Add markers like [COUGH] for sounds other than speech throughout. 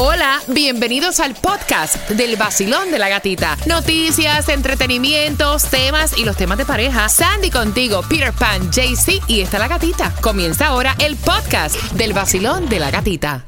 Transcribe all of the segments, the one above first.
Hola, bienvenidos al podcast del vacilón de la gatita. Noticias, entretenimientos, temas y los temas de pareja. Sandy contigo, Peter Pan, JC y está la gatita. Comienza ahora el podcast del vacilón de la gatita.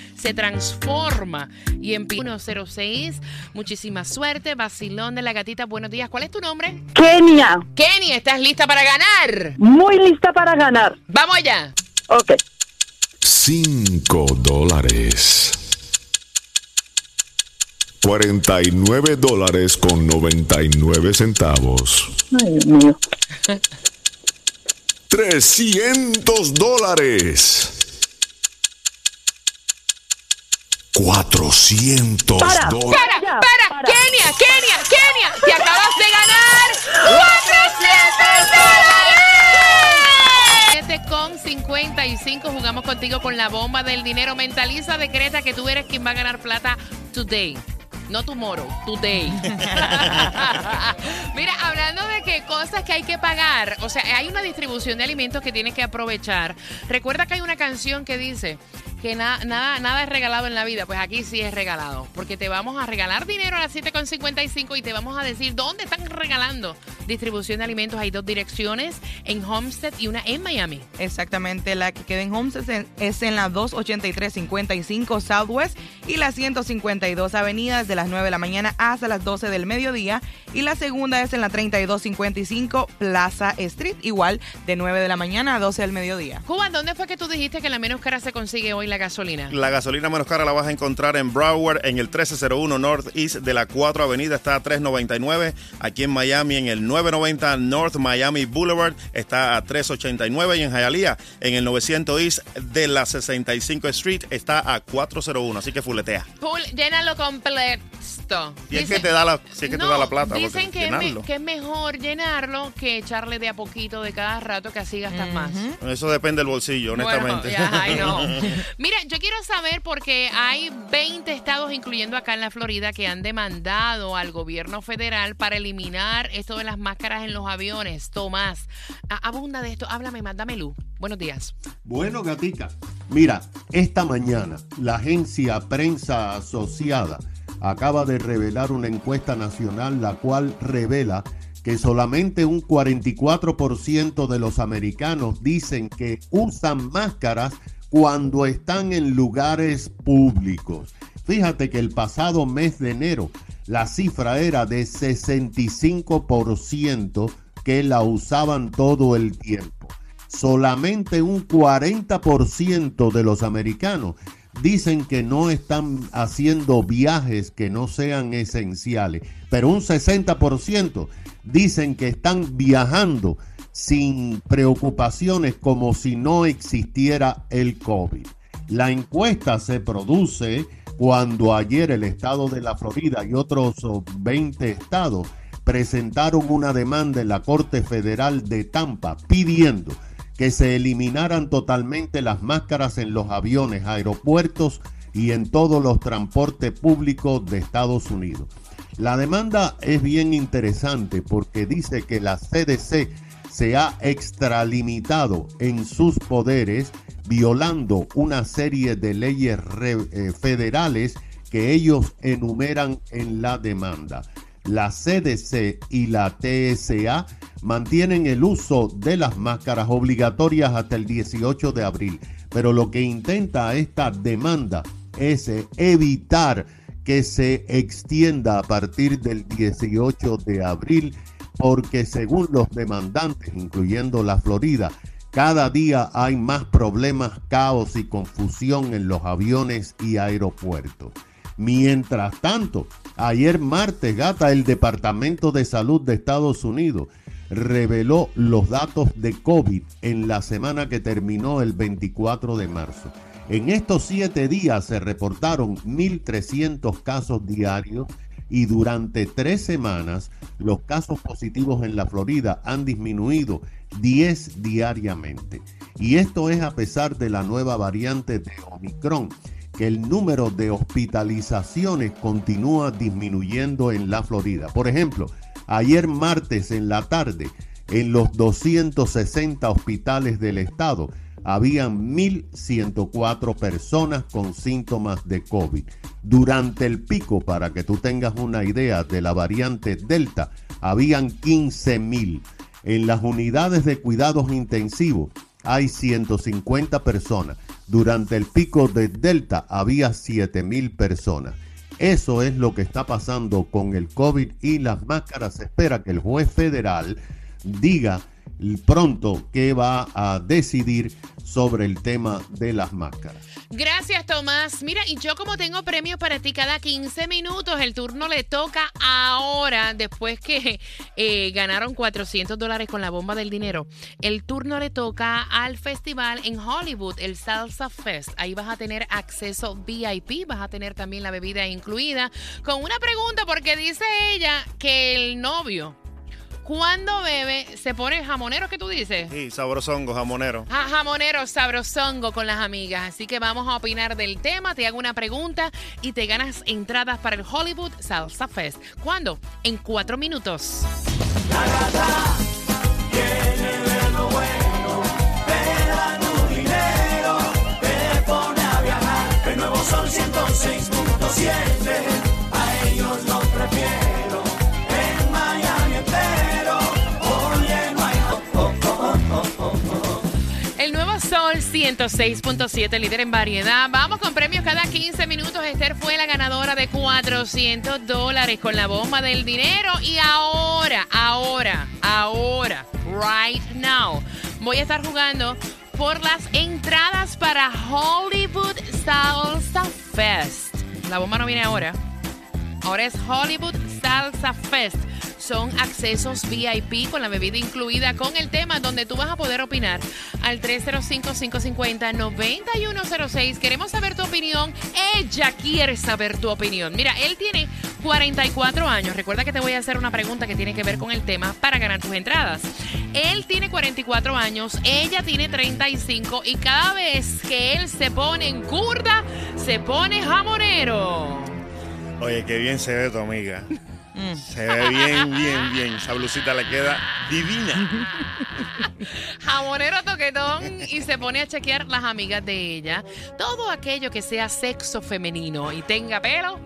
se transforma y en 106. Muchísima suerte, vacilón de la gatita. Buenos días. ¿Cuál es tu nombre? Kenia, Kenny, ¿estás lista para ganar? muy lista para ganar. Vamos allá. Ok. 5 dólares. 49 dólares con 99 centavos. Ay, Dios mío. 300 dólares. 400 Para, dólares. Para, para, para. Kenia, Kenia, Kenia, te acabas de ganar 400 dólares. con 55 jugamos contigo con la bomba del dinero. Mentaliza, decreta que tú eres quien va a ganar plata today. No tomorrow, today. [LAUGHS] Mira, hablando de que cosas que hay que pagar, o sea, hay una distribución de alimentos que tienes que aprovechar. Recuerda que hay una canción que dice que na- nada, nada es regalado en la vida, pues aquí sí es regalado, porque te vamos a regalar dinero a las 7.55 y te vamos a decir dónde están regalando distribución de alimentos. Hay dos direcciones, en Homestead y una en Miami. Exactamente, la que queda en Homestead es en- la 283-55 Southwest y la 152 Avenida desde las 9 de la mañana hasta las 12 del mediodía. Y la segunda es en la 3255 Plaza Street, igual de 9 de la mañana a 12 del mediodía. Cuba, ¿dónde fue que tú dijiste que la menos cara se consigue hoy la gasolina? La gasolina menos cara la vas a encontrar en Broward, en el 1301 Northeast de la 4 Avenida está a 399. Aquí en Miami, en el 990 North Miami Boulevard está a 389. Y en Hialeah, en el 900 East de la 65 Street está a 401. Así que fuletea. Llénalo completo. Si es que te da la, si es que te da la plata. porque Dicen que es, me- que es mejor llenarlo que echarle de a poquito de cada rato que así gastas más. Eso depende del bolsillo, honestamente. Bueno, ya, ay, no. [LAUGHS] Mira, yo quiero saber porque hay 20 estados, incluyendo acá en la Florida, que han demandado al gobierno federal para eliminar esto de las máscaras en los aviones. Tomás, abunda de esto. Háblame más, dame luz. Buenos días. Bueno, gatica, mira, esta mañana la agencia Prensa Asociada acaba de revelar una encuesta nacional la cual revela que solamente un 44% de los americanos dicen que usan máscaras cuando están en lugares públicos. Fíjate que el pasado mes de enero la cifra era de 65% que la usaban todo el tiempo solamente un 40% de los americanos dicen que no están haciendo viajes que no sean esenciales, pero un 60% dicen que están viajando sin preocupaciones como si no existiera el COVID. La encuesta se produce cuando ayer el estado de la Florida y otros oh, 20 estados presentaron una demanda en la Corte Federal de Tampa pidiendo que se eliminaran totalmente las máscaras en los aviones, aeropuertos y en todos los transportes públicos de Estados Unidos. La demanda es bien interesante porque dice que la CDC se ha extralimitado en sus poderes violando una serie de leyes eh, federales que ellos enumeran en la demanda. La CDC y la TSA mantienen el uso de las máscaras obligatorias hasta el 18 de abril, pero lo que intenta esta demanda es evitar que se extienda a partir del 18 de abril porque según los demandantes, incluyendo la Florida, cada día hay más problemas, caos y confusión en los aviones y aeropuertos. Mientras tanto, ayer martes, Gata, el Departamento de Salud de Estados Unidos reveló los datos de COVID en la semana que terminó el 24 de marzo. En estos siete días se reportaron 1.300 casos diarios y durante tres semanas los casos positivos en la Florida han disminuido 10 diariamente. Y esto es a pesar de la nueva variante de Omicron, que el número de hospitalizaciones continúa disminuyendo en la Florida. Por ejemplo, ayer martes en la tarde, en los 260 hospitales del estado, habían 1.104 personas con síntomas de COVID. Durante el pico, para que tú tengas una idea de la variante Delta, habían 15.000. En las unidades de cuidados intensivos hay 150 personas. Durante el pico de Delta había 7.000 personas. Eso es lo que está pasando con el COVID y las máscaras. Se espera que el juez federal diga pronto qué va a decidir sobre el tema de las máscaras. Gracias, Tomás. Mira, y yo como tengo premios para ti cada 15 minutos, el turno le toca ahora, después que eh, ganaron 400 dólares con la bomba del dinero. El turno le toca al festival en Hollywood, el Salsa Fest. Ahí vas a tener acceso VIP, vas a tener también la bebida incluida. Con una pregunta, porque dice ella que el novio cuando bebe, se pone jamonero, ¿qué tú dices? Sí, sabrosongo, jamonero. jamonero, sabrosongo con las amigas. Así que vamos a opinar del tema, te hago una pregunta y te ganas entradas para el Hollywood Salsa Fest. ¿Cuándo? En cuatro minutos. La 106.7, líder en variedad. Vamos con premios cada 15 minutos. Esther fue la ganadora de 400 dólares con la bomba del dinero. Y ahora, ahora, ahora, right now, voy a estar jugando por las entradas para Hollywood Salsa Fest. La bomba no viene ahora. Ahora es Hollywood Salsa Fest. Son accesos VIP con la bebida incluida con el tema donde tú vas a poder opinar al 305-550-9106. Queremos saber tu opinión. Ella quiere saber tu opinión. Mira, él tiene 44 años. Recuerda que te voy a hacer una pregunta que tiene que ver con el tema para ganar tus entradas. Él tiene 44 años, ella tiene 35 y cada vez que él se pone en curda, se pone jamonero. Oye, qué bien se ve tu amiga. [LAUGHS] Se ve bien, bien, bien. Esa blusita le queda divina. [LAUGHS] Jamonero toquetón y se pone a chequear las amigas de ella. Todo aquello que sea sexo femenino y tenga pelo,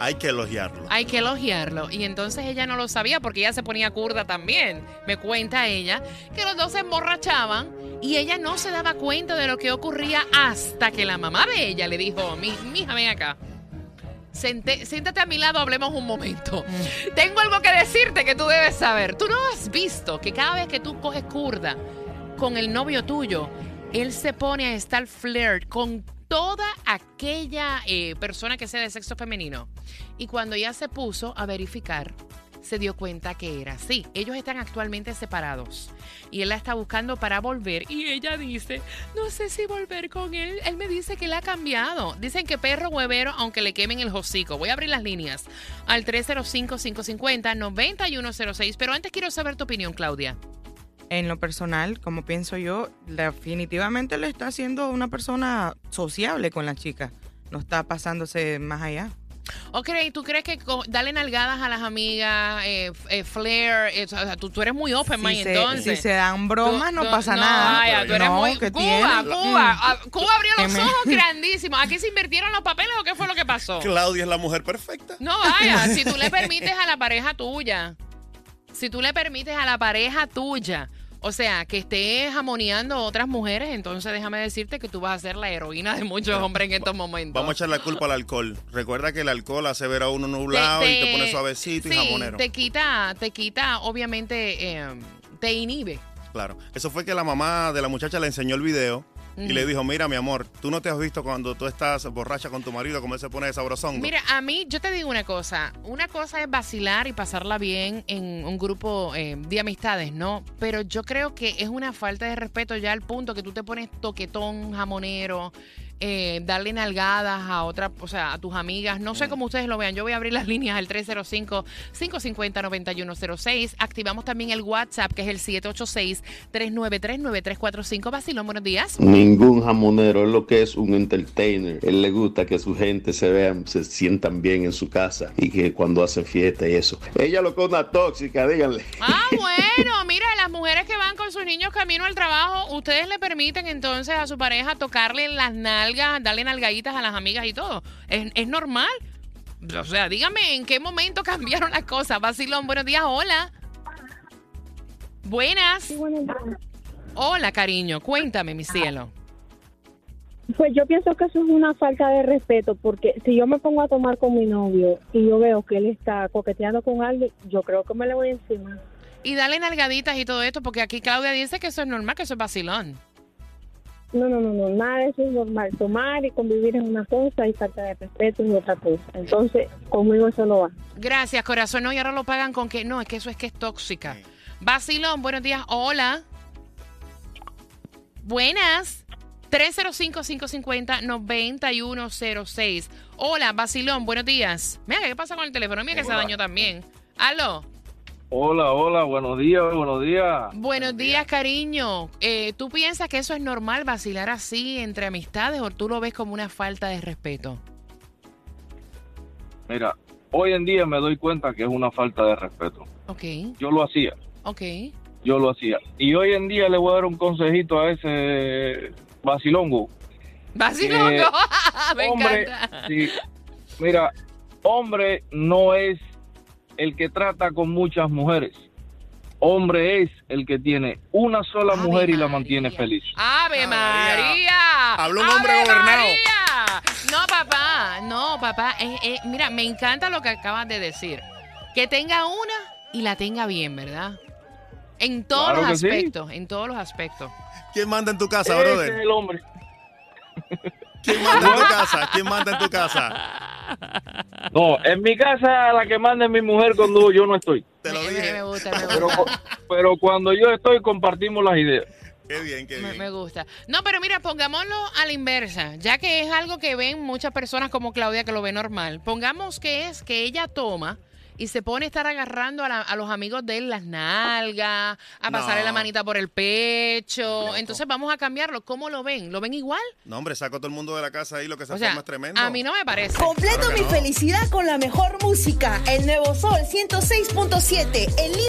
Hay que elogiarlo. hay que elogiarlo. Y entonces ella no lo sabía porque ella se ponía curda también. Me cuenta ella que los dos se emborrachaban y ella no se daba cuenta de lo que ocurría hasta que la mamá de ella le dijo, mi, mija, ven acá. Sente- siéntate a mi lado, hablemos un momento. Tengo algo que decirte que tú debes saber. Tú no has visto que cada vez que tú coges curda con el novio tuyo, él se pone a estar flirt con toda aquella eh, persona que sea de sexo femenino. Y cuando ya se puso a verificar, se dio cuenta que era así. Ellos están actualmente separados y él la está buscando para volver y ella dice, no sé si volver con él. Él me dice que le ha cambiado. Dicen que perro huevero aunque le quemen el hocico. Voy a abrir las líneas al 305-550-9106. Pero antes quiero saber tu opinión, Claudia. En lo personal, como pienso yo, definitivamente le está haciendo una persona sociable con la chica. No está pasándose más allá. Ok, ¿tú crees que darle nalgadas a las amigas, eh, eh, flair, eh, o sea, tú, tú eres muy open, Si mind, se, entonces? si se dan bromas, Tú- no tú- pasa nada. vaya, tú eres no, muy... ¿qué Cuba, tiene? Cuba, Mm. ah, Cuba abrió los ojos [LAUGHS] grandísimos. ¿Aquí se invirtieron los papeles o qué fue lo que pasó? Claudia es la mujer perfecta. No, vaya, si tú le [LAUGHS] permites a la pareja tuya, si tú le permites a la pareja tuya O sea, que estés jamoneando a otras mujeres, entonces déjame decirte que tú vas a ser la heroína de muchos hombres en estos momentos. Vamos a echar la culpa al alcohol. Recuerda que el alcohol hace ver a uno nublado y te pone suavecito y jamonero. Te quita, te quita, obviamente, eh, te inhibe. Claro. Eso fue que la mamá de la muchacha le enseñó el video y le dijo, mira, mi amor, tú no te has visto cuando tú estás borracha con tu marido, cómo él se pone de sabrosón. Mira, a mí, yo te digo una cosa. Una cosa es vacilar y pasarla bien en un grupo eh, de amistades, ¿no? Pero yo creo que es una falta de respeto ya al punto que tú te pones toquetón, jamonero, eh, darle nalgadas a otra, o sea, a tus amigas. No sé cómo ustedes lo vean. Yo voy a abrir las líneas al 305-550-9106. Activamos también el WhatsApp, que es el 786-393-9345. Basilón, buenos días. Ningún jamonero es lo que es un entertainer. Él le gusta que su gente se vean, se sientan bien en su casa y que cuando hacen fiesta y eso. Ella lo que una tóxica, díganle. Ah, bueno, mira, [LAUGHS] las mujeres que van con sus niños camino al trabajo, ustedes le permiten entonces a su pareja tocarle las nalgas, darle nalgaditas a las amigas y todo. ¿Es, es normal? O sea, dígame en qué momento cambiaron las cosas. Basilón, buenos días, hola. Buenas. Hola, cariño, cuéntame, mi cielo. Pues yo pienso que eso es una falta de respeto, porque si yo me pongo a tomar con mi novio y yo veo que él está coqueteando con alguien, yo creo que me le voy encima. Y darle nalgaditas y todo esto, porque aquí Claudia dice que eso es normal, que eso es vacilón. No, no, no, no, nada de eso es normal. Tomar y convivir es una cosa y falta de respeto es otra cosa. Entonces, conmigo eso no va. Gracias, corazón. No, y ahora lo pagan con que no, es que eso es que es tóxica. Vacilón, buenos días. Hola. Buenas. 305-550-9106. Hola, Vacilón, buenos días. Mira, ¿qué pasa con el teléfono? Mira que se dañó también. Aló. Hola, hola, buenos días, buenos días. Buenos días, cariño. Eh, ¿Tú piensas que eso es normal vacilar así entre amistades o tú lo ves como una falta de respeto? Mira, hoy en día me doy cuenta que es una falta de respeto. Ok, Yo lo hacía, ok. yo lo hacía. Y hoy en día le voy a dar un consejito a ese vacilongo. Vacilongo. Eh, [LAUGHS] Me hombre, encanta. sí. Mira, hombre no es el que trata con muchas mujeres. Hombre es el que tiene una sola mujer y la mantiene feliz. ¡Ave María! Habló un hombre ¡Ave gobernado. María! No, papá, no, papá. Eh, eh, mira, me encanta lo que acabas de decir. Que tenga una y la tenga bien, ¿verdad? En todos Claro los sí. aspectos, en todos los aspectos. ¿Quién manda en tu casa, Ese brother? es el hombre. ¿Quién manda en tu [LAUGHS] casa? ¿Quién manda en tu casa? No, en mi casa la que manda es mi mujer cuando yo no estoy. Te lo dije. Me gusta, me Pero, gusta. pero cuando yo estoy compartimos las ideas. Qué bien, qué Me, me gusta. No, pero mira, pongámoslo a la inversa, ya que es algo que ven muchas personas como Claudia que lo ve normal. Pongamos que es que ella toma y se pone a estar agarrando a, la- a los amigos de él las nalgas, a pasarle No. la manita por el pecho. Entonces vamos a cambiarlo. ¿Cómo lo ven? ¿Lo ven igual? No, hombre, saco a todo el mundo de la casa ahí, lo que se forma es tremendo. a mí no me parece. Completo Claro mi no. felicidad con la mejor música. El Nuevo Sol 106.7. El